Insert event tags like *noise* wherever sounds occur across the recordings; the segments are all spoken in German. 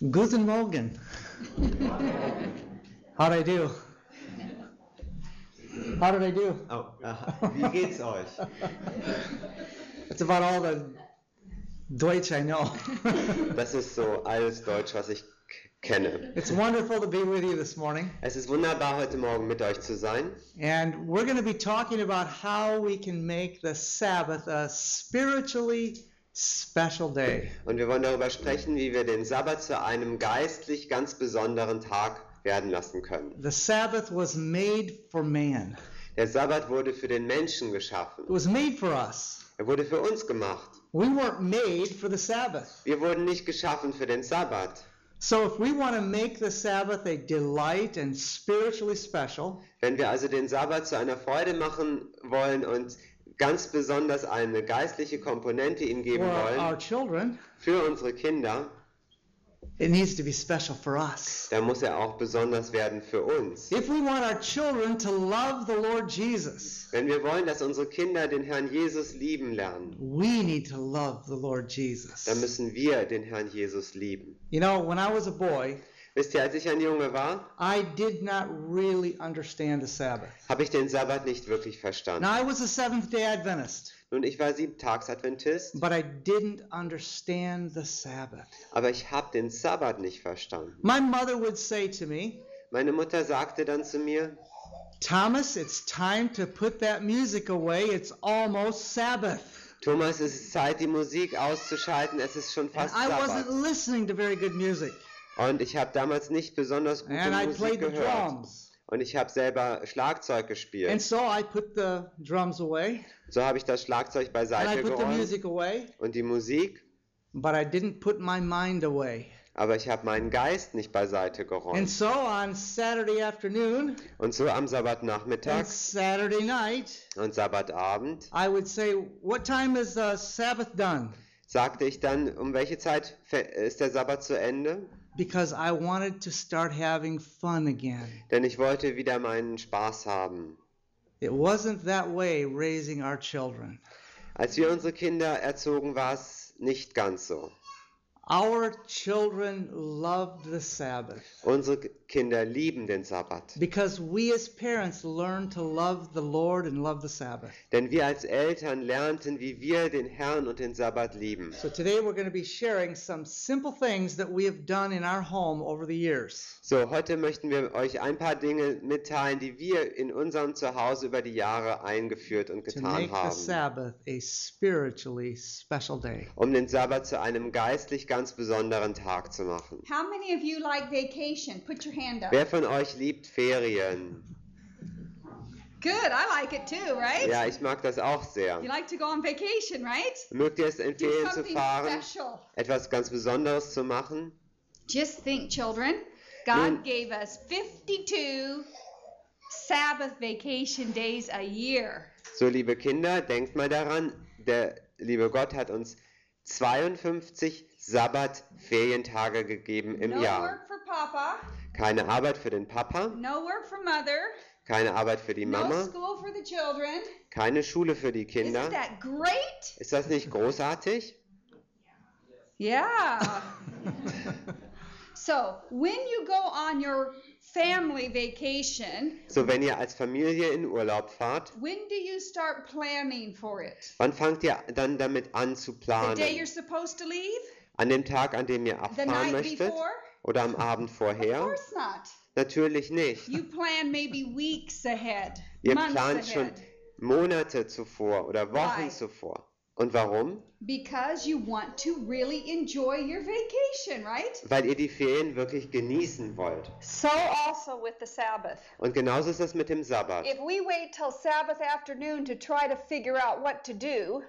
Guten Morgen. How'd I do? How did I do? Oh, aha. Wie geht's euch? That's about all the Deutsch I know. Das ist so alles Deutsch, was ich kenne. it's wonderful to be with you this morning. Es ist wunderbar, heute Morgen mit euch zu sein. And we're going to be talking about how we can make the Sabbath a spiritually special day. Und wir wollen darüber sprechen, wie wir den Sabbat zu einem geistlich ganz besonderen Tag werden lassen können. The Sabbath was made for man, Der Sabbat wurde für den Menschen geschaffen. it was made for us. Er wurde für uns gemacht. We weren't made for the Sabbath. Wir wurden nicht geschaffen für den Sabbat. So if we want to make the Sabbath a delight and spiritually special, Wenn wir also den Sabbat zu einer Freude machen wollen und ganz besonders eine geistliche Komponente ihm geben for our wollen, children, für unsere Kinder, it needs to be special for us. dann muss er auch besonders werden für uns. If we want our children to love the Lord Jesus, Wenn wir wollen, dass unsere Kinder den Herrn Jesus lieben lernen, we need to love the Lord Jesus. dann müssen wir den Herrn Jesus lieben. You know, when I was a boy, Wisst ihr, als ich ein Junge war, I did not really understand the Sabbath. habe ich den Sabbat nicht wirklich verstanden. Now, I was a Seventh day Adventist, Nun, ich war Siebtagsadventist, but I didn't understand the Sabbath. aber ich habe den Sabbat nicht verstanden. My mother would say to me, Meine Mutter sagte dann zu mir, Thomas, it's time to put that music away. It's almost Sabbath. Thomas, es ist Zeit, die Musik auszuschalten, es ist schon And fast I wasn't Sabbat. listening to very good music. Und ich habe damals nicht besonders gute And I Musik the gehört. Und ich habe selber Schlagzeug And gespielt. so I put the drums away So habe ich das Schlagzeug and I beiseite put the geräumt music away, und die Musik, but I didn't put my mind away. aber ich habe meinen Geist nicht beiseite And geräumt. so on Saturday afternoon Und so am and Sabbatnachmittag Saturday night, und Sabbatabend I would say, What time is uh, Sabbath done? sagte ich dann, um welche Zeit ist der Sabbat zu Ende? Because I wanted to start having fun again. Denn ich wollte wieder meinen Spaß haben. It wasn't that way raising our children. Als wir unsere Kinder erzogen, war es nicht ganz so. Our children loved the Sabbath Unsere Kinder lieben den Sabbat. because we as parents learned to love the Lord and love the Sabbath. Denn wir als Eltern lernten, wie wir den Herrn und den Sabbat lieben. So today we're going to be sharing some simple things that we have done in our home over the years. So, heute möchten wir euch ein paar Dinge mitteilen, die wir in unserem Zuhause über die Jahre eingeführt und to getan make the haben, Sabbath a spiritually special day. um den Sabbat zu einem geistlich ganz besonderen Tag zu machen. How many of you like vacation? Put your hand up. Wer von euch liebt Ferien? Good, I like it too, right? Ja, ich mag das auch sehr. You like to go on vacation, right? Mögt ihr es in Ferien zu something fahren, special. etwas ganz Besonderes zu machen? Just think, children. God Nun- gave us 52 Sabbath vacation days a year. So, liebe Kinder, denkt mal daran, der liebe Gott hat uns 52 Sabbat-Ferientage gegeben im no Jahr. work for Papa, Keine Arbeit für den Papa, no work for Mother, keine Arbeit für die no Mama, school for the children. keine Schule für die Isn't Kinder. that great? Ist das nicht großartig? Yeah. *laughs* so, when you go on your family vacation, So, wenn ihr als Familie in Urlaub fahrt, when do you start planning for it? wann fangt ihr dann damit an zu The day planen? you're supposed to leave? An dem Tag, an dem ihr The abfahren night möchtet? before? Oder am Abend Of vorher? course not. Natürlich nicht. You plan maybe weeks ahead, Ihr months plant schon ahead, Monate zuvor oder Wochen Why? zuvor. Und warum? because you want to really enjoy your vacation, right? Weil ihr die Ferien wirklich genießen wollt. So also with the Sabbath. Und genauso ist es mit dem Sabbat. If we wait till Sabbath afternoon to try to figure out what to do,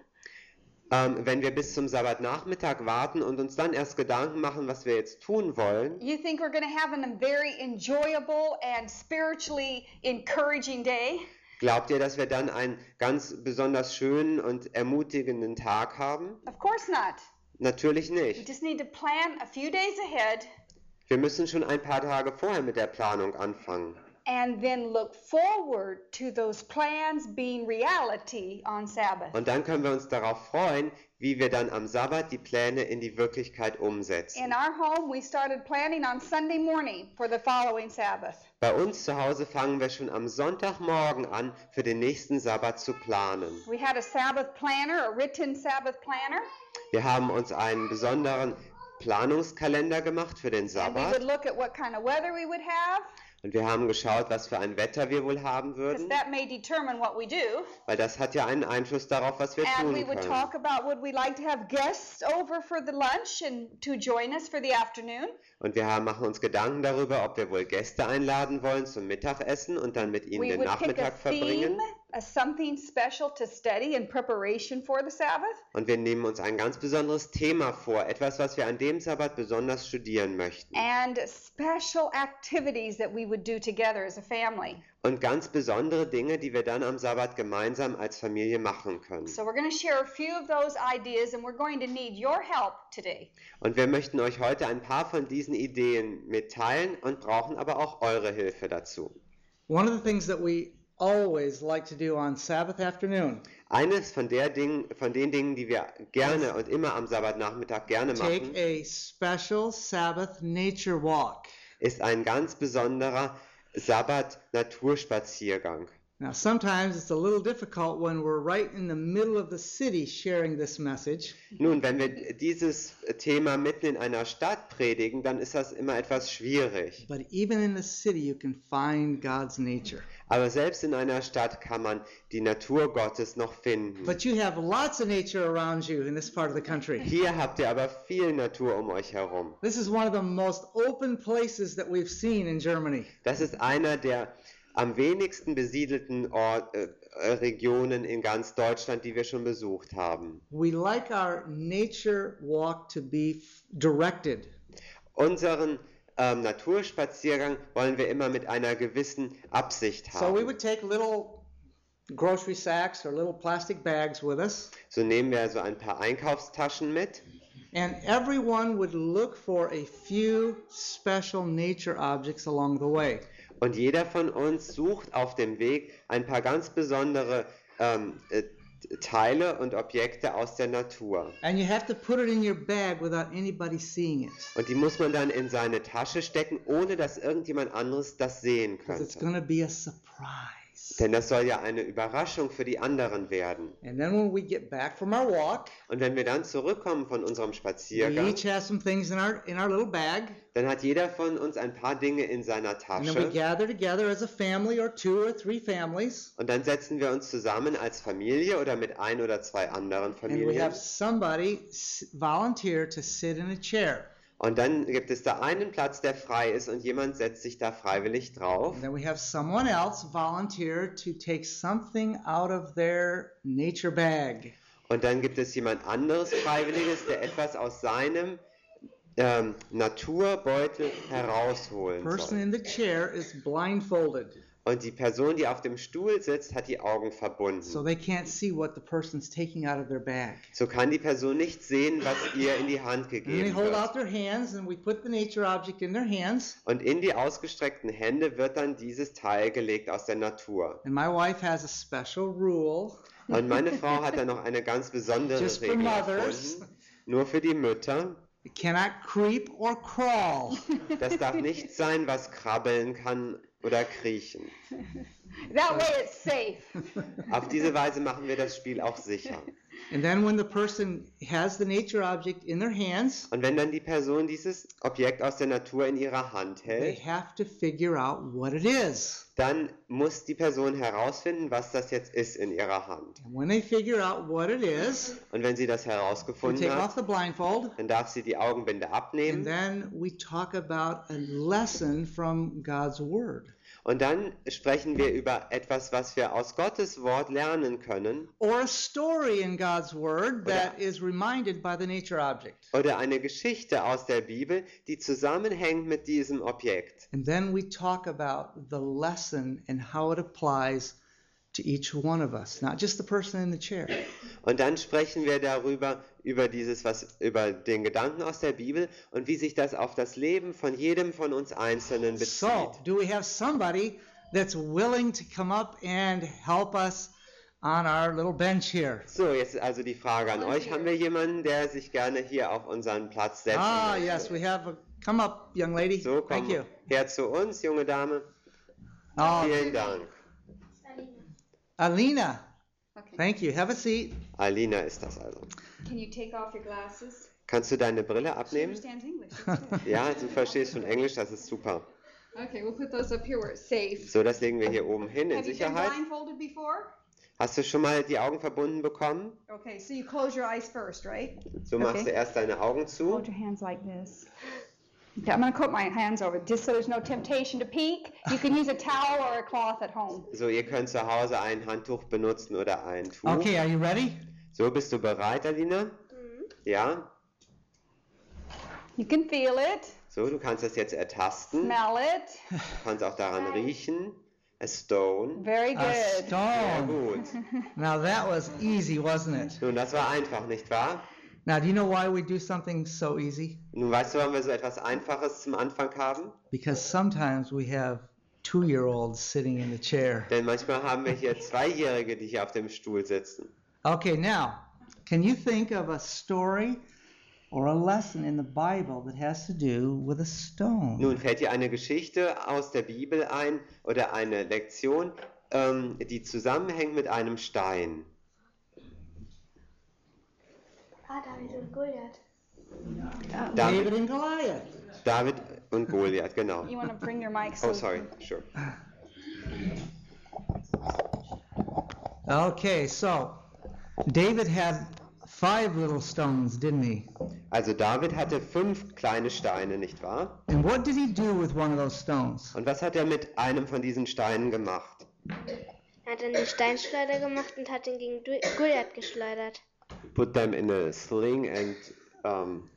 Ähm, wenn wir bis zum Sabbatnachmittag warten und uns dann erst Gedanken machen, was wir jetzt tun wollen, you think we're going to have a very enjoyable and spiritually encouraging day? glaubt ihr, dass wir dann einen ganz besonders schönen und ermutigenden Tag haben? Of course not. Natürlich We nicht. just need to plan a few days ahead Wir müssen schon ein paar Tage vorher mit der Planung anfangen. And then look forward to those plans being reality on Sabbath. Und dann können wir uns darauf freuen, wie wir dann am Sabbat die Pläne in die Wirklichkeit umsetzen. In our home, we started planning on Sunday morning for the following Sabbath. Bei uns zu Hause fangen wir schon am Sonntagmorgen an, für den nächsten Sabbat zu planen. We had a Sabbath planner, a written Sabbath planner, Wir haben uns einen besonderen Planungskalender gemacht für den and we would Sabbat look at what kind of weather we would have, und wir haben geschaut, was für ein Wetter wir wohl haben würden, that may determine what we do. weil das hat ja einen Einfluss darauf, was wir tun können. talk about would we like to have guests over for the lunch and to join us for the afternoon. Und wir haben, machen uns Gedanken darüber, ob wir wohl Gäste einladen wollen zum Mittagessen und dann mit ihnen We den Nachmittag verbringen. theme, a something special to study in preparation for the Sabbath. Und wir nehmen uns ein ganz besonderes Thema vor, etwas, was wir an dem Sabbat besonders studieren möchten. and special activities that we would do together as a family. Und ganz besondere Dinge, die wir dann am Sabbat gemeinsam als Familie machen können. So we're going to share a few of those ideas and we're going to need your help today. Und wir möchten euch heute ein paar von diesen Ideen mitteilen und brauchen aber auch eure Hilfe dazu. One of the things that we always like to do on Sabbath afternoon, Eines von, der Dingen, von den Dingen, die wir gerne und immer am Sabbatnachmittag gerne take machen, a special Sabbath nature walk. ist ein ganz besonderer Sabbat-Naturspaziergang. Now, sometimes it's a little difficult when we're right in the middle of the city sharing this message. Nun, wenn wir dieses Thema mitten in einer Stadt predigen, dann ist das immer etwas schwierig. But even in the city, you can find God's nature. Aber selbst in einer Stadt kann man die Natur Gottes noch finden. But you have lots of nature around you in this part of the country. Hier habt ihr aber viel Natur um euch herum. This is one of the most open places that we've seen in Germany. Das ist einer der am wenigsten besiedelten Ort, äh, Regionen in ganz Deutschland, die wir schon besucht haben. We like our nature walk to be directed. Unseren ähm, Naturspaziergang wollen wir immer mit einer gewissen Absicht So we haben. would take little grocery sacks or little plastic bags with us, So nehmen wir so ein paar Einkaufstaschen mit and everyone would look for a few special nature objects along the way. Und jeder von uns sucht auf dem Weg ein paar ganz besondere ähm, äh, Teile und Objekte aus der Natur. Und die muss man dann in seine Tasche stecken, ohne dass irgendjemand anderes das sehen it's könnte. going to be a surprise. Denn das soll ja eine Überraschung für die anderen werden. And then when we get back from our walk, Und wenn wir dann zurückkommen von unserem Spaziergang, in our in our little bag, dann hat jeder von uns ein paar Dinge in seiner and then we Tasche. gather together as a family or two or three families, Und dann setzen wir uns zusammen als Familie oder mit ein oder zwei anderen and we Familien. have somebody volunteer to sit in a chair. Und dann gibt es da einen Platz, der frei ist und jemand setzt sich da freiwillig drauf. And then we have someone else volunteer to take something out of their nature bag. Und dann gibt es jemand anderes Freiwilliges, der etwas aus seinem ähm, Naturbeutel herausholen person soll. in the chair is blindfolded, Und die Person, die auf dem Stuhl sitzt, hat die Augen verbunden. so they can't see what the person's taking out of their bag. So kann die Person nicht sehen, was ihr in die Hand And they gegeben hold wird. their hands, and we put the nature object in their hands. Und in die ausgestreckten Hände wird dann dieses Teil gelegt aus der Natur. And my wife has a special rule Und meine Frau hat da noch eine ganz besondere Just for Regel mothers. erfunden. Nur für die Mütter. it cannot creep or crawl. Das darf nichts sein, was krabbeln kann oder kriechen. That way it's safe. Auf diese Weise machen wir das Spiel auch sicher. And then when the person has the nature object in their hands, Und wenn dann die Person dieses Objekt aus der Natur in ihrer Hand hält, they hält, have to figure out what it is. dann muss die Person herausfinden, was das jetzt ist in ihrer Hand. And when they figure out what it is, Und wenn sie das we herausgefunden take hat, off the blindfold, dann darf sie die Augenbinde and abnehmen then we talk about a lesson from God's Word. Und dann sprechen wir über etwas, was wir aus Gottes Wort lernen können Or a story in God's Word that is reminded by the nature object. oder eine Geschichte aus der Bibel, die zusammenhängt mit diesem Objekt. And then we talk about the lesson and how it applies to each one of us, not just the person in the chair. Und dann sprechen wir darüber, über dieses, was, über den Gedanken aus der Bibel und wie sich das auf das Leben von jedem von uns Einzelnen bezieht. So, do we have somebody that's willing to come up and help us on our little bench here? So, jetzt also die Frage an euch. Haben wir jemanden, der sich gerne hier auf unseren Platz setzen Ah, möchte? yes, we have. A, come up, young lady. So, Thank komm you. her zu uns, junge Dame. Oh, Vielen Dank. Alina. Okay. Thank you. Have a seat. Alina ist das also. Can you take off your glasses? Kannst du deine Brille She abnehmen? understands English. *laughs* Ja, du verstehst schon Englisch, das ist super. okay, we'll put those up here where it's safe. So, das legen wir hier oben hin in Have you been Sicherheit. blindfolded before? Hast du schon mal die Augen verbunden bekommen? Okay, so you close your eyes first, right? So machst Okay. du erst deine Augen zu. Hold your hands like this. Okay, I'm going to put my hands over just so there's no temptation to peek. You can use a towel or a cloth at home. So, ihr könnt zu Hause ein Handtuch benutzen oder ein Tuch. Okay, are you ready? So, bist du bereit, Alina? Ja? You can feel it, So, du kannst das jetzt ertasten. smell it. Du kannst auch daran riechen. A stone. Very A good. Sehr stone. gut. Now that was easy, wasn't it? Nun, das war einfach, nicht wahr? Now, do you know why we do something so easy? Nun, weißt du, warum wir so etwas Einfaches zum Anfang haben? Because sometimes we have two year olds sitting in the chair. Denn manchmal haben wir hier Zweijährige, die hier auf dem Stuhl sitzen. Okay, now, can you think of a story or a lesson in the Bible that has to do with a stone? Nun, fällt dir eine Geschichte aus der Bibel ein oder eine Lektion, ähm, die zusammenhängt mit einem Stein? Ah, David und Goliath. David David, and Goliath. David und Goliath, genau. You want to bring your mic so Oh, sorry, sure. Okay, so David had five little stones, didn't he? Also David hatte fünf kleine Steine, nicht wahr? And what did he do with one of those stones? Und was hat er mit einem von diesen Steinen gemacht? Er hat einen Steinschleuder gemacht und hat ihn gegen Goliath geschleudert. Put them in a sling and um,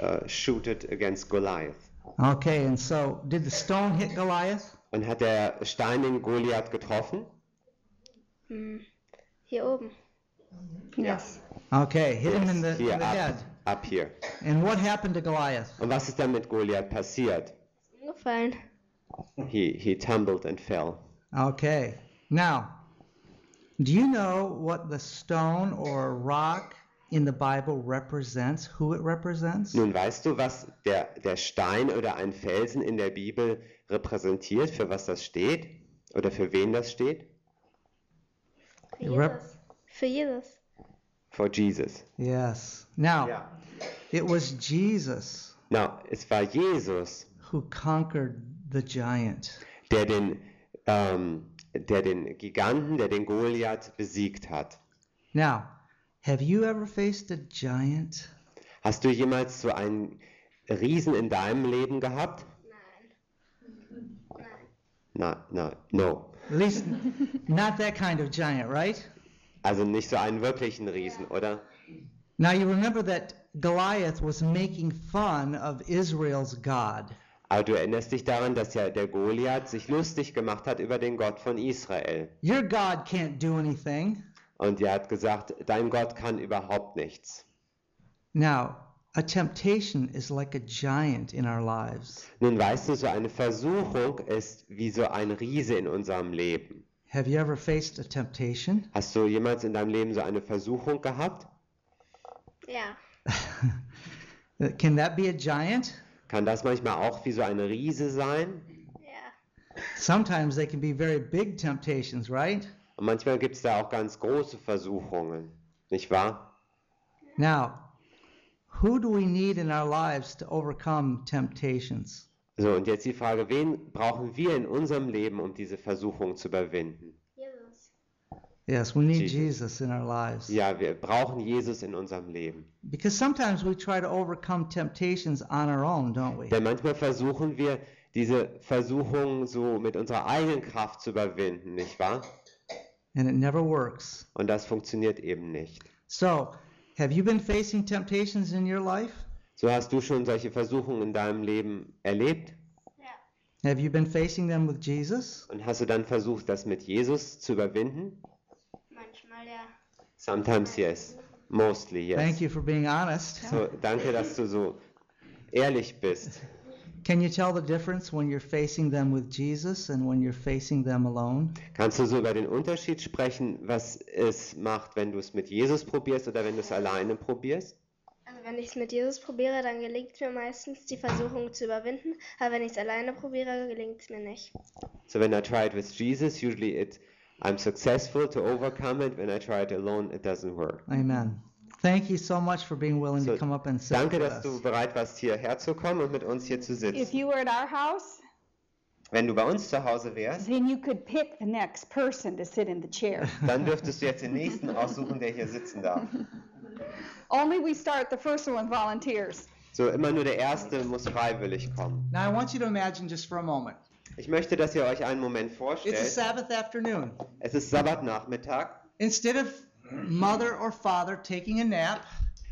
uh, shoot it against Goliath. Okay, and so did the stone hit Goliath? Und hat der Stein den Goliath getroffen? Hm. Hier oben. Yes. Okay, hit him in the, hier, in the head. Up here. And what happened to Goliath? Und was ist dann mit Goliath passiert? Umgefallen. He, he tumbled and fell. Okay, now, do you know what the stone or rock in the Bible represents? Who it represents? Nun weißt du, was der, der Stein oder ein Felsen in der Bibel repräsentiert, für was das steht? Oder für wen das steht? Für Jesus. Für Jesus. For Jesus. Yes. Now, it was Jesus Now, es war Jesus, who conquered the giant. der den, ähm, der den Giganten, der den Goliath besiegt hat. Now, have you ever faced a giant? Hast du jemals so einen Riesen in deinem Leben gehabt? Nein. Na, na, no. At least not that kind of giant, right? Also nicht so einen wirklichen Riesen, oder? Now, you remember that Goliath was making fun of Israel's God. Aber du erinnerst dich daran, dass ja der Goliath sich lustig gemacht hat über den Gott von Israel. Your God can't do anything. Und er hat gesagt, dein Gott kann überhaupt nichts. Now, a temptation is like a giant in our lives. Nun weißt du, so eine Versuchung ist wie so ein Riese in unserem Leben. Have you ever faced a temptation? Hast du jemals in deinem Leben so eine Versuchung gehabt? Ja. *laughs* Can that be a giant? Kann das manchmal auch wie so ein Riese sein? Sometimes they can be very big temptations, right? Und manchmal gibt es da auch ganz große Versuchungen, nicht wahr? Now, who do we need in our lives to overcome temptations? So, und jetzt die Frage, wen brauchen wir in unserem Leben, um diese Versuchung zu überwinden? Yes, we need Jesus. In our lives. Ja, wir brauchen Jesus in unserem Leben. Because sometimes we try to overcome temptations on our own, don't we? Denn manchmal versuchen wir, diese Versuchung so mit unserer eigenen Kraft zu überwinden, nicht wahr? And it never works. Und das funktioniert eben nicht. So, have you been facing temptations in your life? So hast du schon solche Versuchungen in deinem Leben erlebt? Have you been facing them with Jesus? Und hast du dann versucht, das mit Jesus zu überwinden? Manchmal ja. Sometimes yes, mostly yes. Thank you for being honest. So, danke, dass du so ehrlich bist. Can you tell the difference when you're facing them with Jesus and when you're facing them alone? Kannst du so über den Unterschied sprechen, was es macht, wenn du es mit Jesus probierst oder wenn du es alleine probierst? Also wenn ich es mit Jesus probiere, dann gelingt es mir meistens, die Versuchung zu überwinden. Aber wenn ich es alleine probiere, gelingt es mir nicht. So when I try it with Jesus, usually it I'm successful to overcome it. When I try it alone, it doesn't work. Amen. Thank you so much for being willing So, to come up and sit danke, with dass us. du bereit warst, hierher zu kommen und mit uns hier zu sitzen. If you were at our house, Wenn du bei uns zu Hause wärst, then you could pick the next person to sit in the chair. *laughs* dann dürftest du jetzt den nächsten aussuchen, der hier sitzen darf. *laughs* Only we start the first one with volunteers. So, immer nur der Erste muss freiwillig kommen. Now, I want you to imagine just for a moment. Ich möchte, dass ihr euch einen Moment It's a vorstellt. Sabbath afternoon. Es ist Sabbatnachmittag Instead of mother or father taking a nap,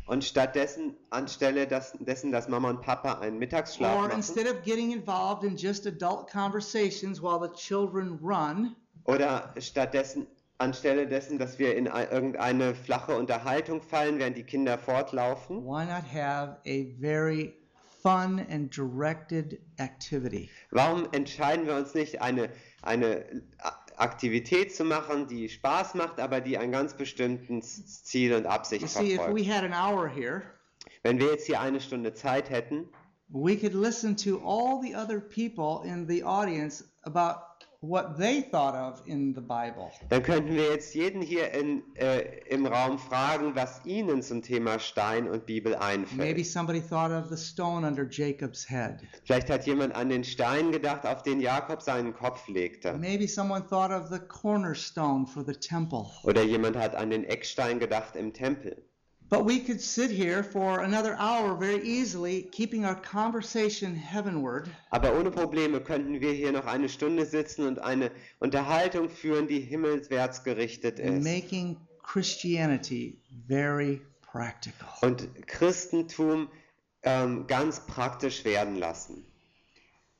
und stattdessen, anstelle das, dessen, dass Mama und Papa einen Mittagsschlaf or machen, instead of getting involved in just adult conversations while the children run, oder stattdessen, anstelle dessen, dass wir in ein- irgendeine flache Unterhaltung fallen, während die Kinder fortlaufen, why not have a very fun and directed activity? warum entscheiden wir uns nicht, eine, eine A- Aktivität zu machen, die Spaß macht, aber die ein ganz bestimmtes Ziel und You Absicht see, if we verfolgt? had an hour here, Wenn wir jetzt hier eine Stunde Zeit hätten, we could listen to all the other people in the audience about what they thought of in the Bible. dann könnten wir jetzt jeden hier in, äh, im Raum fragen, was ihnen zum Thema Stein und Bibel Maybe einfällt. somebody thought of the stone under Jacob's head. Vielleicht hat jemand an den Stein gedacht, auf den Jakob seinen Kopf legte. Maybe someone thought of the cornerstone for the temple. Oder jemand hat an den Eckstein gedacht im Tempel. But we could sit here for another hour very easily, keeping our conversation heavenward, Aber ohne Probleme könnten wir hier noch eine Stunde sitzen und eine Unterhaltung führen, die himmelswärts gerichtet ist. making Christianity very practical. Und Christentum ähm, ganz praktisch werden lassen.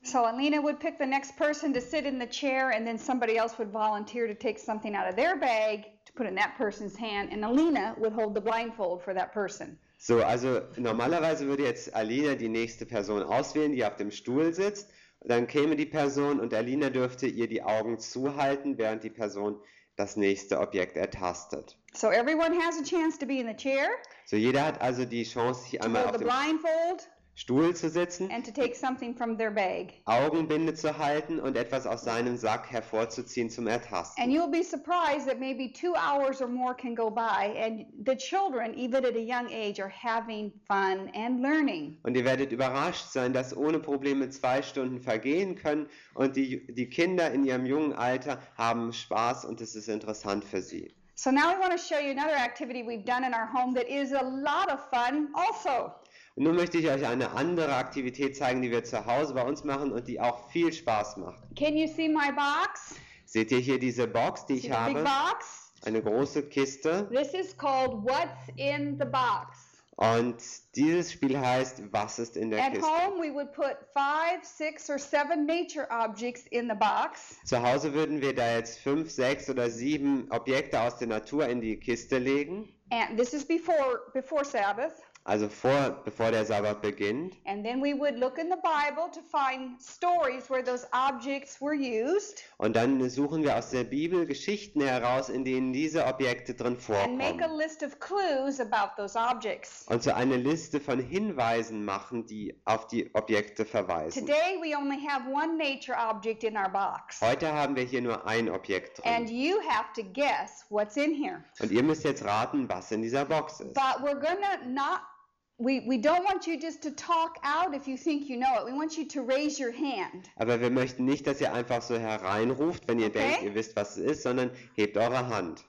So Alina would pick the next person to sit in the chair, and then somebody else would volunteer to take something out of their bag to put in that person's hand, and Alina would hold the blindfold for that person. So, also normalerweise würde jetzt Alina die nächste Person auswählen, die auf dem Stuhl sitzt. Dann käme die Person und Alina dürfte ihr die Augen zuhalten, während die Person das nächste Objekt ertastet. So everyone has a chance to be in the chair, So, jeder hat also die Chance, hier einmal auf the dem blindfold, Stuhl zu sitzen, and to take something from their bag. Augenbinde zu halten und etwas aus seinem Sack hervorzuziehen zum Ertasten. And you'll be surprised that maybe two hours or more can go by, and the children, even at a young age, are having fun and learning. Und ihr werdet überrascht sein, dass ohne Probleme zwei Stunden vergehen können und die, die Kinder in ihrem jungen Alter haben Spaß und es ist interessant für sie. So now we want to show you another activity we've done in our home that is a lot of fun also. Und nun möchte ich euch eine andere Aktivität zeigen, die wir zu Hause bei uns machen und die auch viel Spaß macht. Can you see my box? Seht ihr hier diese Box, die See ich the big habe? box? Eine große Kiste. This is called What's in the Box. Und dieses Spiel heißt, was ist in der At Kiste? home, we would put five, six, or seven nature objects in the box. Zu Hause würden wir da jetzt fünf, sechs oder sieben Objekte aus der Natur in die Kiste legen. And this is before before Sabbath. Also vor, bevor der Sabbat beginnt. And then we would look in the Bible to find stories where those objects were used Und dann suchen wir aus der Bibel Geschichten heraus, in denen diese Objekte drin and make a vorkommen. list of clues about those objects. Und so eine Liste von Hinweisen machen, die auf die Objekte verweisen. Today we only have one nature object in our box. Heute haben wir hier nur ein Objekt And drin. you have to guess what's in here. Und ihr müsst jetzt raten, was in dieser Box ist. But we're gonna not Aber wir möchten nicht, dass ihr einfach so hereinruft, wenn ihr Okay. denkt, ihr wisst, was es ist, sondern hebt eure Hand.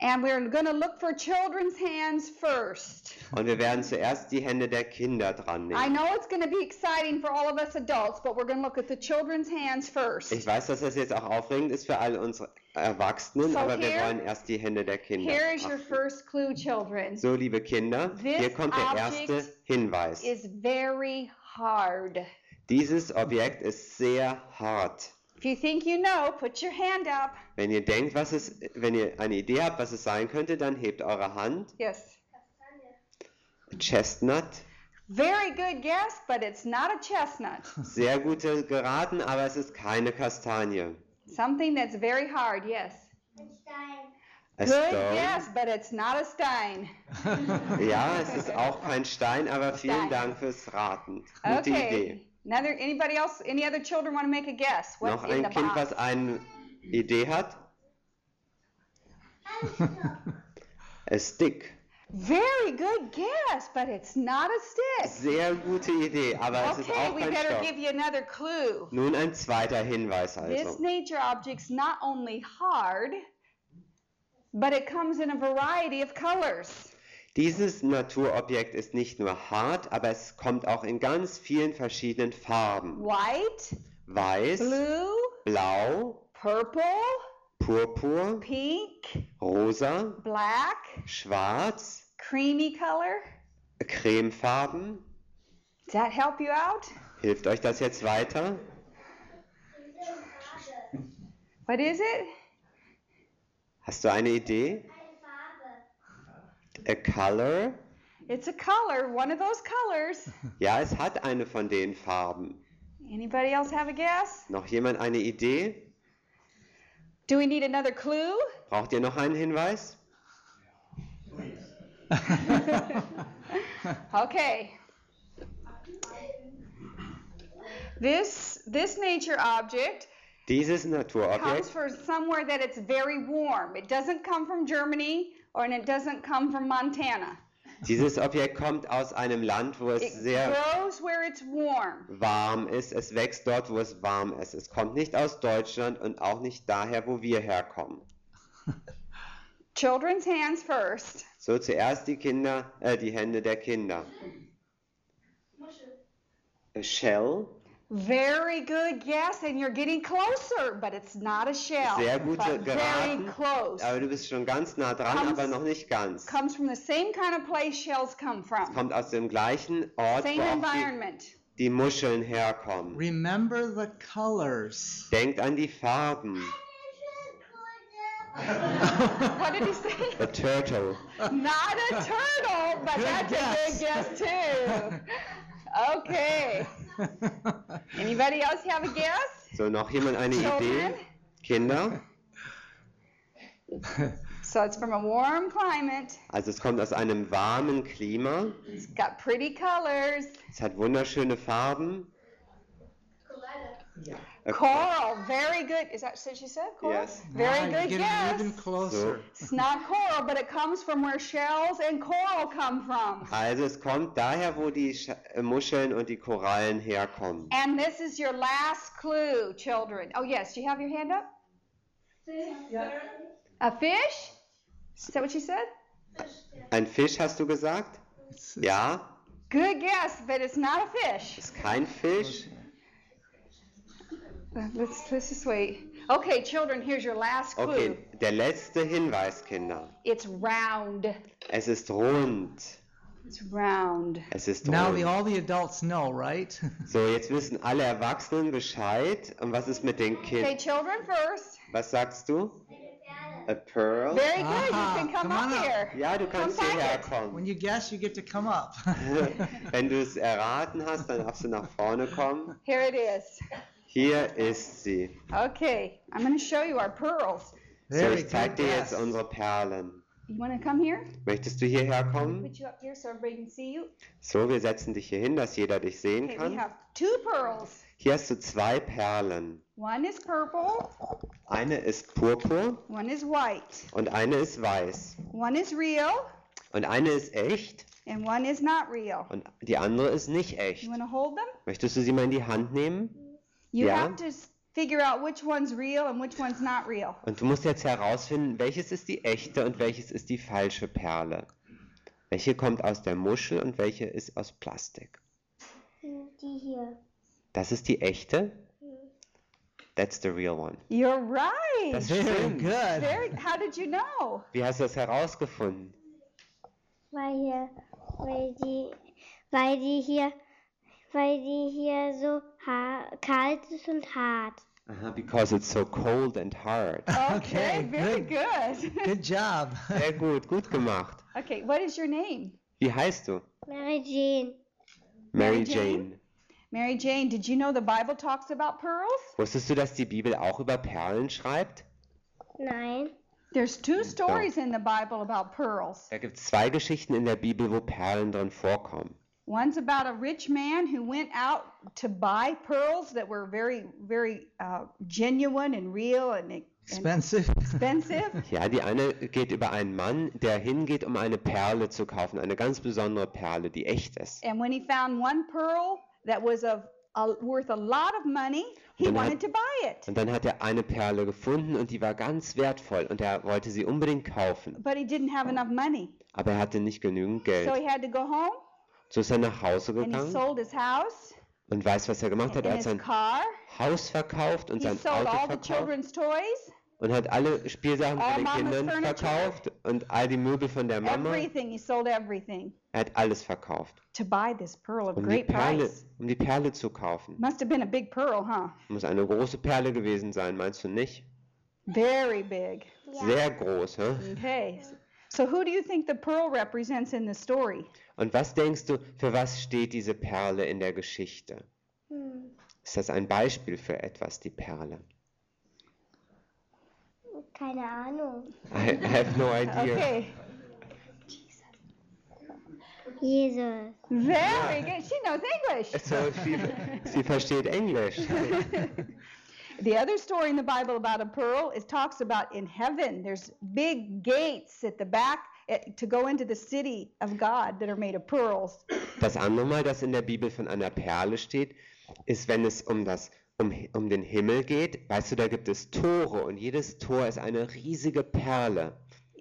And we're gonna look for children's hands first. Und wir werden zuerst die Hände der Kinder dran I nehmen. know it's gonna be exciting for all of us adults, but we're gonna look at the children's hands first. Ich weiß, dass das jetzt auch aufregend ist für alle unsere Erwachsenen, So aber wir here- wollen erst die Hände der Kinder. Here is your first clue, children. So, liebe Kinder, This hier kommt der erste Hinweis. Is very hard. Dieses Objekt ist sehr hart. If you think you know, put your hand up. Wenn ihr denkt, was es, wenn ihr eine Idee habt, was es sein könnte, dann hebt eure Hand. Yes. Chestnut, Very good guess, but it's not a chestnut. Sehr gute geraten, aber es ist keine Kastanie. Something that's very hard, yes. A Good stone. guess, but it's not a stein. *laughs* Ja, es ist auch kein Stein, aber vielen Stein. Dank fürs Raten. Gute Idee. Okay. Another, anybody else, any other children want to make a guess? What's Noch in ein the Kind, box? was eine Idee hat? A stick. Very good guess, but it's not a stick. Sehr gute Idee, aber es ist Okay, auch kein Stock. give you another clue. Nun ein zweiter Hinweis This also. nature object's not only hard, but it comes in a variety of colors. Dieses Naturobjekt ist nicht nur hart, aber es kommt auch in ganz vielen verschiedenen Farben. White, Weiß, blue, blau, purple, purpur, pink, rosa, black, schwarz, creamy color. cremefarben. Does that help you out? Hilft euch das jetzt weiter? What is it? Hast du eine Idee? A color? It's a color, one of those colors. Ja, es hat eine von den Farben. Anybody else have a guess? Noch jemand eine Idee? Do we need another clue? Braucht ihr noch einen Hinweis? *laughs* Okay. This this nature object Dieses comes Naturobjekt from somewhere that it's very warm. It doesn't come from Germany or and it doesn't come from Montana. Dieses Objekt kommt aus einem Land, wo es sehr grows where it's warm. warm ist. Es wächst dort, wo es warm ist. Es kommt nicht aus Deutschland und auch nicht daher, wo wir herkommen. Children's hands first. So zuerst die Kinder, äh, die Hände der Kinder. A shell. Very good guess, and you're getting closer, but it's not a shell. Sehr gute but very geraten. close. Aber du bist schon ganz nah dran, Comes- aber noch nicht ganz. Comes from the same kind of place shells come from. Kommt aus dem gleichen Ort, Same wo environment. die, die Muscheln herkommen. Remember the colors. Denkt an die Farben. What did he say? *laughs* A turtle. Not a turtle, but Good that's a good guess too. Okay. Anybody else have a guess? So, noch jemand eine Children? Idee? Kinder? So it's from a warm climate. Also es kommt aus einem warmen Klima. It's got pretty colors. Es hat wunderschöne Farben. A- Coral, very good. Is that what she said? Coral? Yes. Very Now good getting guess. even closer. It's not coral, but it comes from where shells and coral come from. Also es kommt daher, wo die Sch äh, Muscheln und die Korallen herkommen. And this is your last clue, children. Oh, yes. Do you have your hand up? A fish? Is that what you said? Ein Fisch hast du gesagt? Ja, Good guess, but it's not a fish. ist kein Fisch. Uh, Let's, let's just wait. Okay, children, here's your last clue. Okay, der letzte Hinweis, Kinder. It's round. Es ist rund. It's round. Es ist Now rund. the, all the adults know, right? *laughs* So, jetzt wissen alle Erwachsenen Bescheid. Und was ist mit den Okay, Kindern? children first. Was sagst du? A pearl? Very good. You Aha, can come, come up up. here. Ja, du kannst Come hierher it. when kommen. you guess, you get to come up. *laughs* Wenn du es erraten hast, dann darfst du nach vorne kommen. Here it is. Hier ist sie. Okay, I'm going to show you our pearls. So, ich zeig good dir jetzt unsere Perlen. You want to come here? Möchtest du hierher kommen? Put you up here so everybody can see you. So, wir setzen dich hier hin, dass jeder dich sehen Okay, we kann. have two pearls. Hier hast du zwei Perlen. One is purple, Eine ist purpur one is white. und eine ist weiß. One is real, Und eine ist echt and one is not real. und die andere ist nicht echt. You want to hold them? Möchtest du sie mal in die Hand nehmen? You Yeah. have to s- figure out which one's real and which one's not real. Und du musst jetzt herausfinden, welches ist die echte und welches ist die falsche Perle. Welche kommt aus der Muschel und welche ist aus Plastik. Die hier. Das ist die echte. That's the real one. You're right. Das Very stimmt. good. Very, how did you know? Wie hast du das herausgefunden? Weil hier, weil die, weil die hier, weil die hier so ha kalt ist und hart. Aha, because it's so cold and hard. Okay, Okay, very good. good. Good job. Sehr gut, gut gemacht. okay, what is your name? Wie heißt du? Mary Jane. Mary Jane? Jane. Mary Jane, did you know the Bible talks about pearls? Wusstest du, dass die Bibel auch über Perlen schreibt? Nein. There's two stories in the Bible about pearls. Da gibt es zwei Geschichten in der Bibel, wo Perlen drin vorkommen. One's about a rich man who went out to buy pearls that were very, very uh, genuine and real and, and Expensive. *laughs* expensive. Ja, die eine geht über einen Mann, der hingeet, um eine Perle zu kaufen, eine ganz besondere Perle, die echt ist. and when he found one pearl that was of a, worth a lot of money, he wanted to buy it. Und dann hat er eine Perle gefunden und die war ganz wertvoll und er wollte sie unbedingt kaufen. But he didn't have enough money. Aber er hatte nicht genügend So Geld. he had to go home So ist er nach Hause and he gegangen sold his house und weiß, was er gemacht hat. Er and hat sein car. Haus verkauft und He sein sold Auto all the verkauft children's toys, und hat alle Spielsachen all von den Kindern furniture. verkauft und all die Möbel von der Mama. everything. He sold everything Er hat alles verkauft, to buy this pearl of um die great Perle, um die Perle zu kaufen. Must have been a big pearl, huh? Muss eine große Perle gewesen sein, meinst du nicht? Very big. Sehr groß, hä? Okay. So who do you think the pearl represents in the story? Und was denkst du, für was steht diese Perle in der Geschichte? Hm. Ist das ein Beispiel für etwas, die Perle? Keine Ahnung. I have no *laughs* idea. Okay. Jesus. Very good. She knows English. So, sie, sie *laughs* versteht Englisch. *laughs* The other story in the Bible about a pearl is talks about in heaven. There's big gates at the back eh, to go into the city of God that are made of pearls. Das andere Mal, das in der Bibel von einer Perle steht, ist, wenn es um, das, um, um den Himmel geht. Weißt du, da gibt es Tore und jedes Tor ist eine riesige Perle.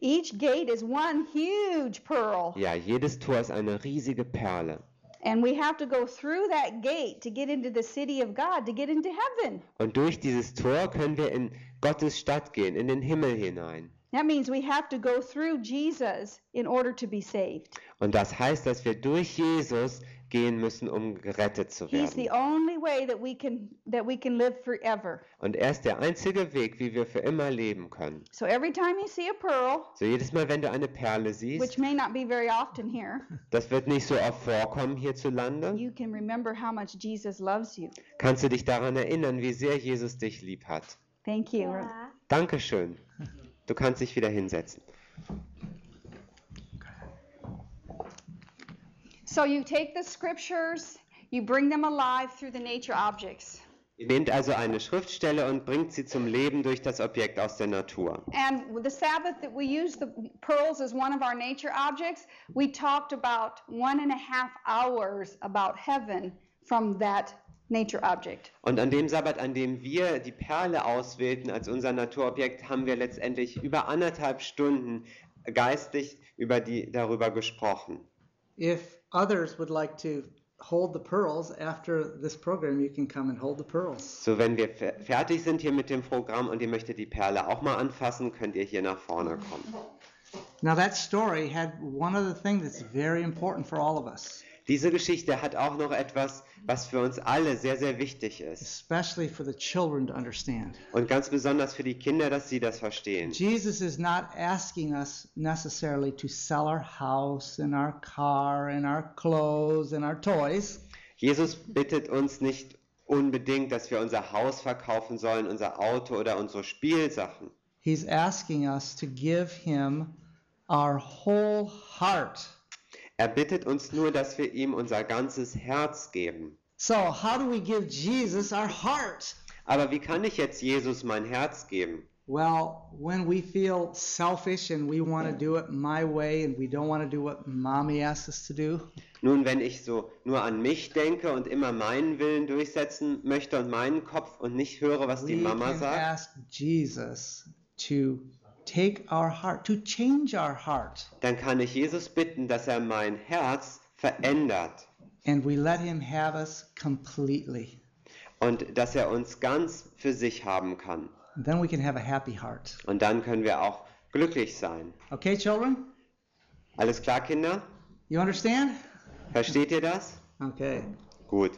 Each gate is one huge pearl. Ja, jedes Tor ist eine riesige Perle. And we have to go through that gate to get into the city of God, to get into heaven. Und durch dieses Tor können wir in Gottes Stadt gehen, in den Himmel hinein. That means we have to go through Jesus in order to be saved. Und das heißt, dass wir durch Jesus gehen müssen, um gerettet zu He's the werden. only way that we can that we can live forever. Und er ist der einzige Weg, wie wir für immer leben können. So every time you see a pearl, So jedes Mal, wenn du eine Perle which siehst, may not be very often here, das wird nicht so oft vorkommen hierzulande, you can remember how much Jesus loves you. kannst du dich daran erinnern, wie sehr Jesus dich lieb hat. Thank you. Ja. Dankeschön. Du kannst dich wieder hinsetzen. So you take the scriptures, you bring them alive through the nature objects. Ihr nehmt also eine Schriftstelle und bringt sie zum Leben durch das Objekt aus der Natur. And with the Sabbath that we use the pearls as one of our nature objects, we talked about one and a half hours about heaven from that nature object. Und an dem Sabbat, an dem wir die Perle auswählten als unser Naturobjekt, haben wir letztendlich über anderthalb Stunden geistig über die, darüber gesprochen. If others would like to hold the pearls after this program, you can come and hold the pearls. So, wenn wir fe- fertig sind hier mit dem Programm und ihr möchtet die Perle auch mal anfassen, könnt ihr hier nach vorne kommen. Now, that story had one other thing that's very important for all of us, Diese Geschichte hat auch noch etwas, was für uns alle sehr, sehr wichtig ist. especially for the children to understand. Und ganz besonders für die Kinder, dass sie das verstehen. Jesus is not asking us necessarily to sell our house and our car and our clothes and our toys. Jesus bittet uns nicht unbedingt, dass wir unser Haus verkaufen sollen, unser Auto oder unsere Spielsachen. He's asking us to give him our whole heart. Er bittet uns nur, dass wir ihm unser ganzes Herz geben. So, how do we give Jesus our heart? Aber wie kann ich jetzt Jesus mein Herz geben? Well, when we feel selfish and we want to do it my way and we don't want to do what mommy asks us to do, Nun, wenn ich so nur an mich denke und immer meinen Willen durchsetzen möchte und meinen Kopf und nicht höre, was die Mama can sagt, ask Jesus to take our heart, to change our heart, dann kann ich Jesus bitten, dass er mein Herz verändert and we let him have us completely. und dass er uns ganz für sich haben kann. And then we can have a happy heart. Und dann können wir auch glücklich sein. Okay, children? Alles klar, Kinder? You understand? Versteht ihr das? Okay. Gut.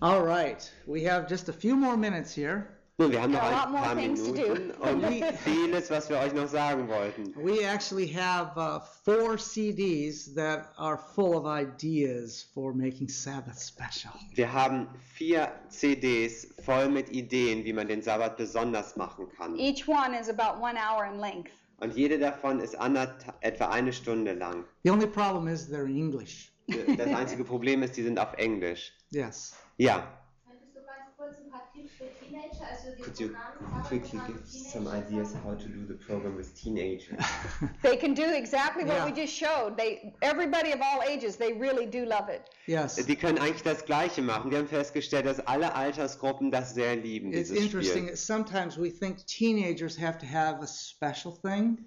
All right. We have just a few more minutes here. Nun, wir haben noch ein paar. Minuten *laughs* und vieles, was wir euch noch sagen wollten. We actually have uh, four CDs that are full of ideas for making Sabbath special. Wir haben vier CDs voll mit Ideen, wie man den Sabbat besonders machen kann. Each one is about one hour in length. Und jede davon ist anderth- etwa eine Stunde lang. The only problem is they're in English. Das einzige Problem ist, die sind auf Englisch. Yes. Ja. Könntest du ganz kurz ein paar Tipps für Teenager, also die Could you quickly give some ideas how to do the program with teenagers? *laughs* They can do exactly what Yeah. we just showed. They, everybody of all ages, they really do love it. Yes. Die können eigentlich das Gleiche machen. Wir haben festgestellt, dass alle Altersgruppen das sehr lieben, It's interesting. Spiel. Sometimes we think teenagers have to have a special thing.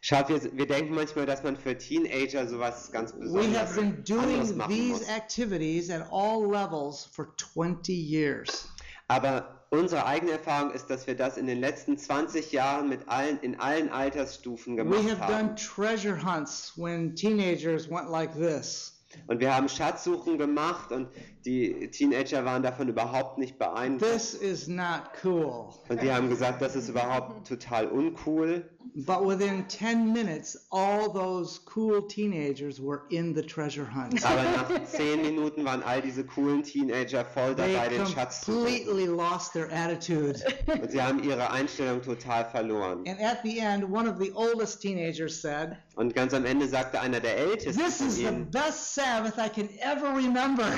Schaut, wir, wir denken manchmal, dass man für Teenager sowas ganz We have Besonderes been doing these muss. activities at all levels for 20 years. Aber unsere eigene Erfahrung ist, dass wir das in den letzten 20 Jahren mit allen, in allen Altersstufen We gemacht have haben. done treasure hunts when teenagers went like this. Und wir haben Schatzsuchen gemacht und die Teenager waren davon überhaupt nicht beeindruckt. This is not cool. Und die haben gesagt, das ist überhaupt total uncool. But within 10 minutes, all those cool teenagers were in the treasure hunt. Aber nach 10 Minuten waren all diese coolen Teenager voll They dabei, den Schatz zu suchen. completely lost their attitude. Und sie haben ihre Einstellung total verloren. And at the end, one of the oldest teenagers said, Und ganz am Ende sagte einer der Ältesten This is the best Sabbath I can ever remember.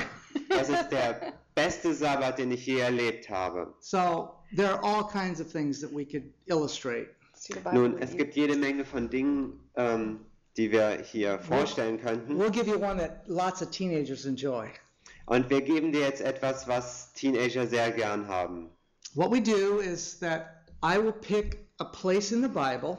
Das ist der beste Sabbat, den ich je erlebt habe. So there are all kinds of things that we could illustrate. Nun, es gibt jede Menge von Dingen, ähm, die wir hier vorstellen könnten. We'll give you one that lots of teenagers enjoy. Und wir geben dir jetzt etwas, was Teenager sehr gern haben. What we do is that I will pick a place in the Bible,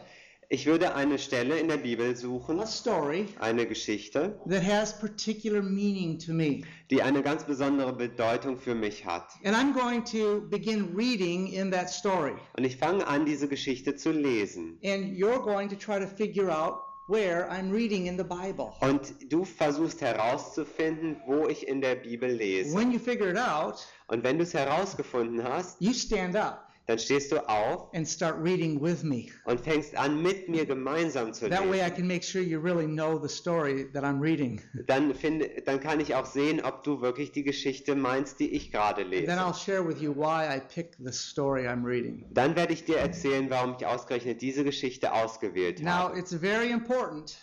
Ich würde eine Stelle in der Bibel suchen, a story eine Geschichte, that has particular meaning to me. die eine ganz besondere Bedeutung für mich hat. And I'm going to begin reading in that story. Und ich fange an, diese Geschichte zu lesen. And you're going to try to figure out where I'm reading in the Bible. Und du versuchst herauszufinden, wo ich in der Bibel lese. When you figure it out, Und wenn du es herausgefunden hast, you stand up dann stehst du auf and start reading with me. und fängst an, mit mir gemeinsam zu That way I lesen. can make sure you really know the story that I'm reading. Dann, finde, dann kann ich auch sehen, ob du wirklich die Geschichte meinst, die ich gerade Then lese. I'll share with you why I picked the story I'm reading. Dann werde ich dir erzählen, warum ich ausgerechnet diese Geschichte ausgewählt Now, habe. it's very important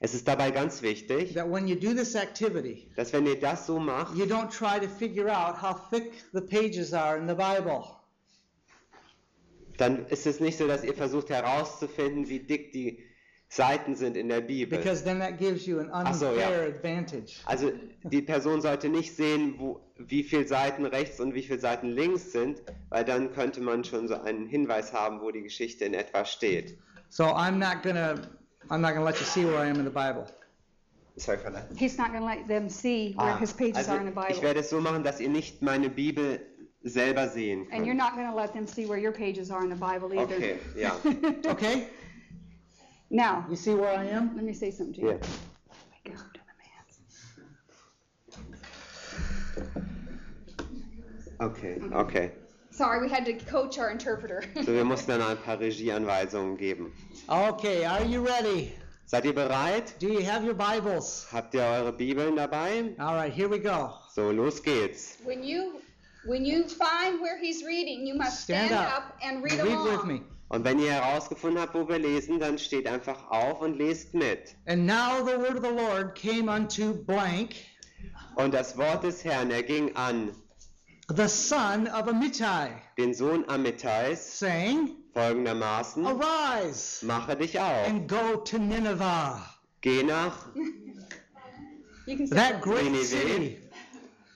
Es ist dabei ganz wichtig, that when you do this activity, dass wenn ihr das so macht, you don't try to figure out how thick the pages are in the Bible. Dann ist es nicht so, dass ihr versucht herauszufinden, wie dick die Seiten sind in der Bibel. Because then that gives you an Ach so, unfair ja. advantage. Also die Person sollte nicht sehen, wo, wie viele Seiten rechts und wie viele Seiten links sind, weil dann könnte man schon so einen Hinweis haben, wo die Geschichte in etwa steht. So I'm not gonna I'm not gonna let you see where I am in the Bible. Sorry for that. He's not to let them see where Ah, his pages also are in the ich Bible. werde es so machen, dass ihr nicht meine Bibel selber sehen And you're könnt. not going to let them see where your pages are in the Bible either. Okay, ja. *laughs* Okay? Now, You see where I am? let me say something to you. ja. Go to the man. Okay, okay. Sorry, we had to coach our interpreter. So, wir mussten dann ein paar *laughs* Regieanweisungen geben. Okay, are you ready? Seid ihr bereit? Do you have your Bibles? Habt ihr eure Bibeln dabei? All right, here we go. So, los geht's. when you when you find where he's reading, you must Stand stand, up. up. and read, Read along. with me. Und wenn ihr herausgefunden habt, wo wir lesen, dann steht einfach auf und lest mit. And now the word of the Lord came unto blank, Und das Wort des Herrn erging an the son of Amittai, den Sohn Amittais saying, folgendermaßen: Arise Mache dich auf, and go to Nineveh, geh nach You can say that great Nineveh. city,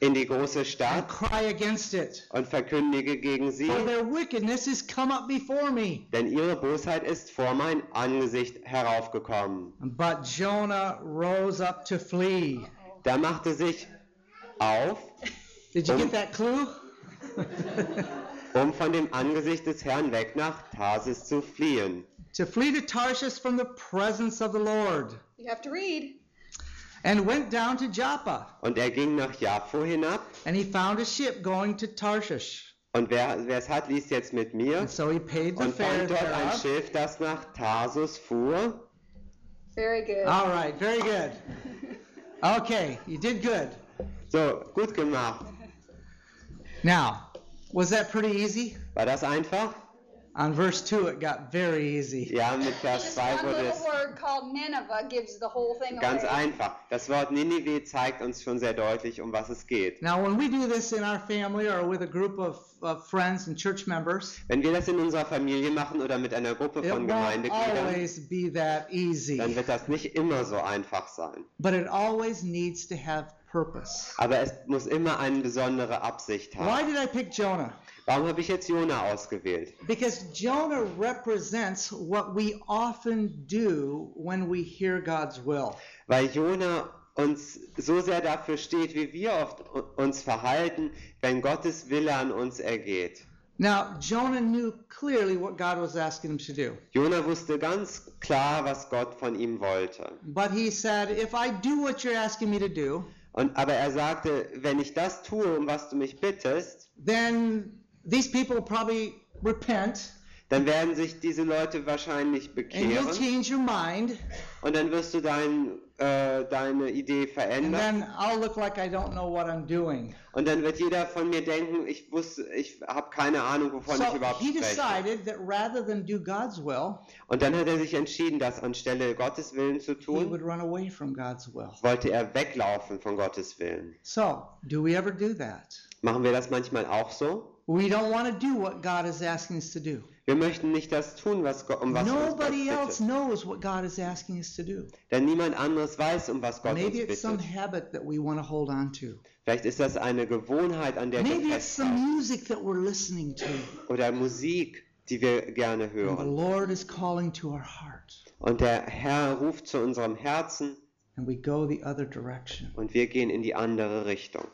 in die große and Stadt cry against it. und verkündige gegen sie, For their wickedness is come up before me. denn ihre Bosheit ist vor mein Angesicht heraufgekommen. But Jonah rose up to flee. Da machte sich auf, Did you get that clue? um von dem Angesicht des Herrn weg nach Tarsis zu fliehen. to flee to Tarshish from the presence of the Lord, you have to read. And went down to Joppa. Und er ging nach Jaffo hinab And he found a ship going to Tarshish. Und wer es hat, liest jetzt mit mir. And so he paid the Und fare fand dort ein. Schiff, das nach Tarsus fuhr. Very good. All right, very good. Okay, you did good. So, gut gemacht. Now, was that pretty easy? War das einfach? On verse 2, it got very easy. Ja, mit Vers Just 2 one wurde little es word called Nineveh gives the whole thing ganz away. einfach. Das Wort Ninive zeigt uns schon sehr deutlich, um was es geht. Now, when we do this in our family or with a group of, of friends and church members, Wenn wir das in unserer Familie machen oder mit einer Gruppe von Gemeindegliedern, always be that easy. dann wird das nicht immer so einfach sein. But it always needs to have purpose. Aber es muss immer eine besondere Absicht Why haben. did I pick Jonah? Warum habe ich jetzt Jona ausgewählt? Because Jonah represents what we often do when we hear God's will. Weil Jona uns so sehr dafür steht, wie wir oft uns verhalten, wenn Gottes Wille an uns ergeht. Now, Jonah knew clearly what God was asking him to do. Jona wusste ganz klar, was Gott von ihm wollte. But he said, If I do what you're asking me to do, Und, aber er sagte, wenn ich das tue, um was du mich bittest, then these people probably repent dann werden sich diese Leute wahrscheinlich and you'll bekehren change your mind, und dann wirst du dein, äh, deine Idee and verändern. then I'll look like I don't know what I'm doing. Und dann wird jeder von mir denken, ich wusste, ich habe keine Ahnung, wovon ich So überhaupt he spreche. decided that rather than do God's will, Und dann hat er sich entschieden, das anstelle Gottes Willen zu he would tun, run away from God's will. wollte er weglaufen von Gottes Willen. So, do we ever do that? Machen wir das manchmal auch so? We don't want to do what God is asking us to do. Wir möchten nicht das tun, was, Gott- um was uns Gott Nobody else bittet. knows what God is asking us to do. Denn niemand anderes weiß, um was Gott uns Maybe it's some bittet. habit that we want to hold on to. Vielleicht ist das eine Gewohnheit, an der Maybe wir it's some festhalten. music that we're listening to. Oder Musik, die wir gerne And the hören. Lord is calling to our heart. Und der Herr ruft zu unserem Herzen And we go the other direction. und wir gehen in die andere Richtung.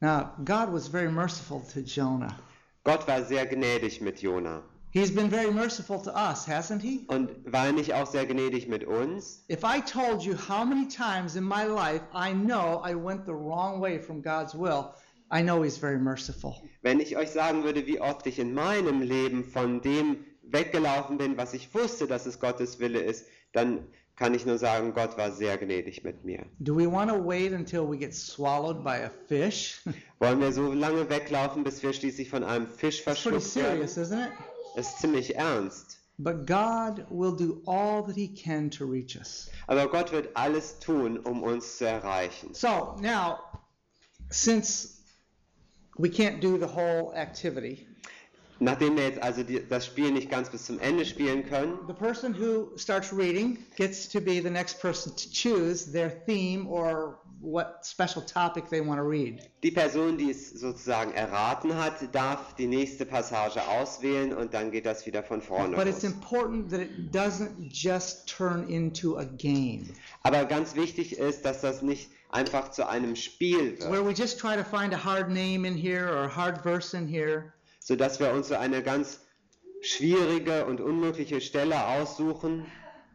Now, God was very merciful to Jonah. Gott war sehr gnädig mit Jona. He's been very merciful to us, hasn't he? Und war nicht auch sehr gnädig mit uns? If I told you how many times in my life I know I went the wrong way from God's will, I know He's very merciful. Wenn ich euch sagen würde, wie oft ich in meinem Leben von dem weggelaufen bin, was ich wusste, dass es Gottes Wille ist, dann kann ich nur sagen, Gott war sehr gnädig mit mir. Do we want to wait until we get swallowed by a fish? *laughs* Wollen wir so lange weglaufen, bis wir schließlich von einem Fisch verschluckt werden? serious, ist ziemlich ernst. But God will do all that He can to reach us. Aber Gott wird alles tun, um uns zu erreichen. So now, since we can't do the whole activity, Nachdem wir jetzt also die, das Spiel nicht ganz bis zum Ende spielen können, the person who starts reading gets to be the next person to choose their theme or what special topic they want to read. die Person, die es sozusagen erraten hat, darf die nächste Passage auswählen und dann geht das wieder von vorne But it's los. important that it doesn't just turn into a game Aber ganz wichtig ist, dass das nicht einfach zu einem Spiel where wird, we just try to find a hard name in here or a hard verse in here. Sodass wir uns so eine ganz schwierige und unmögliche Stelle aussuchen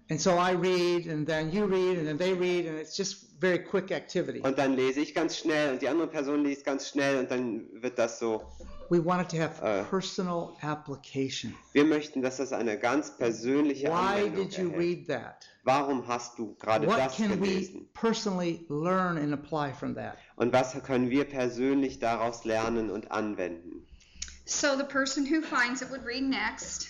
And so I read, and then you read, and then they read, and it's just very quick activity. und dann lese ich ganz schnell und die andere Person liest ganz schnell und dann wird das so. We want it to have Uh. personal application. Wir möchten, dass das eine ganz persönliche Why Anwendung did you erhält. read that? Warum hast du gerade What das can we gelesen? personally learn and apply from that? Und was können wir persönlich daraus lernen und anwenden? So the person who finds it would read next.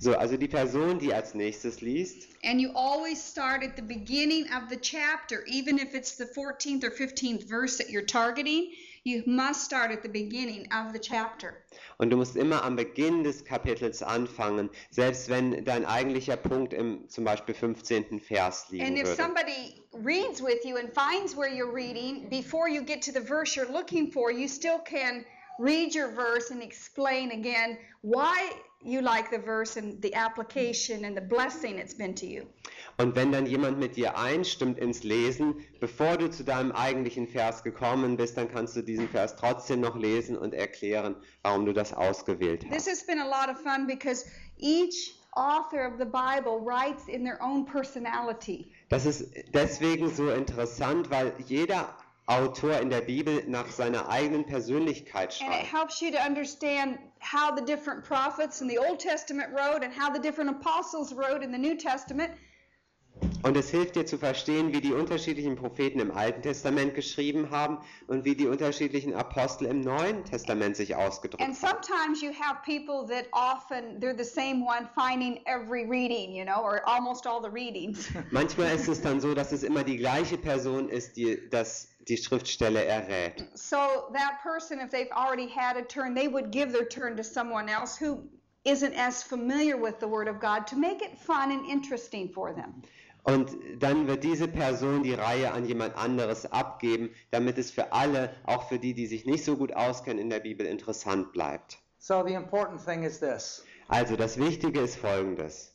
So, also die Person, die als nächstes liest, And you always start at the beginning of the chapter, even if it's the 14th or 15th verse that you're targeting, you must start at the beginning of the chapter. und du musst immer am Beginn des Kapitels anfangen, selbst wenn dein eigentlicher Punkt im zum Beispiel 15. Vers liegen And if würde. somebody reads with you and finds where you're reading, before you get to the verse you're looking for, you still can read your verse and explain again why you like the verse and the application and the blessing it's been to you. Und wenn dann jemand mit dir einstimmt ins Lesen, bevor du zu deinem eigentlichen Vers gekommen bist, dann kannst du diesen Vers trotzdem noch lesen und erklären, warum du das ausgewählt This hast. has been a lot of fun because each author of the Bible writes in their own personality. Das ist deswegen so interessant, weil jeder Autor in der Bibel nach seiner eigenen Persönlichkeit And it schreibt. helps you to understand how the different prophets in the Old Testament wrote and how the different apostles wrote in the New Testament. Und es hilft dir zu verstehen, wie die unterschiedlichen Propheten im Alten Testament geschrieben haben und wie die unterschiedlichen Apostel im Neuen Testament sich ausgedrückt And haben. sometimes you have people that often they're the same one finding every reading, you know, or almost all the readings. *laughs* Manchmal ist es dann so, dass es immer die gleiche Person ist, die das, die Schriftstelle errät. So that person, if they've already had a turn, they would give their turn to someone else who isn't as familiar with the Word of God to make it fun and interesting for them. Und dann wird diese Person die Reihe an jemand anderes abgeben, damit es für alle, auch für die, die sich nicht so gut auskennen in der Bibel, interessant bleibt. So the important thing is this Also das Wichtige ist folgendes.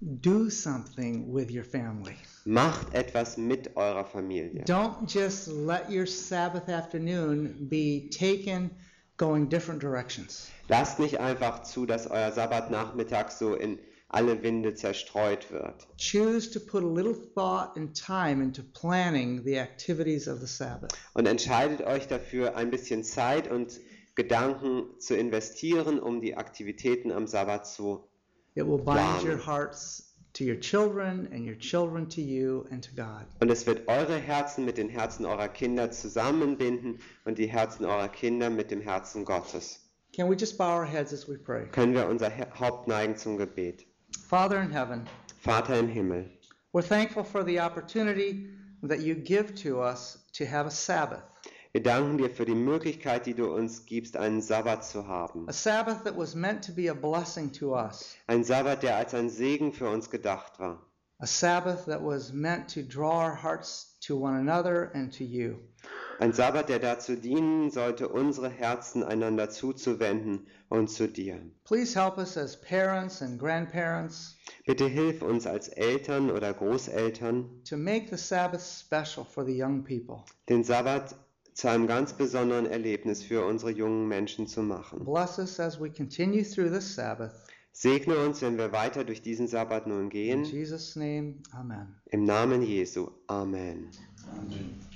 do something with your family. Macht etwas mit eurer Familie. Don't just let your Sabbath afternoon be taken going different directions. Lasst nicht einfach zu, dass euer Sabbatnachmittag so in alle Winde zerstreut wird. Choose to put a little thought and time into planning the activities of the Sabbath. Und entscheidet euch dafür, ein bisschen Zeit und Gedanken zu investieren, um die Aktivitäten am Sabbat zu. It will bind your hearts to your children and your children to you and to God. Und es wird eure Herzen mit den Herzen eurer Kinder zusammenbinden und die Herzen eurer Kinder mit dem Herzen Gottes. Can we just bow our heads as we pray? Können wir unser Haupt neigen zum Gebet. Father in heaven, Vater im Himmel, we're thankful for the opportunity that you give to us to have a Sabbath, wir danken dir für die Möglichkeit, die du uns gibst, einen Sabbat zu haben. a Sabbath that was meant to be a blessing to us, Ein Sabbat, der als ein Segen für uns gedacht war. a Sabbath that was meant to draw our hearts to one another and to you. Ein Sabbat, der dazu dienen sollte, unsere Herzen einander zuzuwenden und zu dir. Please help us as parents and grandparents Bitte hilf uns als Eltern oder Großeltern, to make the Sabbath special for the young people. den Sabbat zu einem ganz besonderen Erlebnis für unsere jungen Menschen zu machen. Bless us as we continue through this Sabbath. Segne uns, wenn wir weiter durch diesen Sabbat nun In gehen. Jesus' name, amen. Im Namen Jesu. Amen. Amen.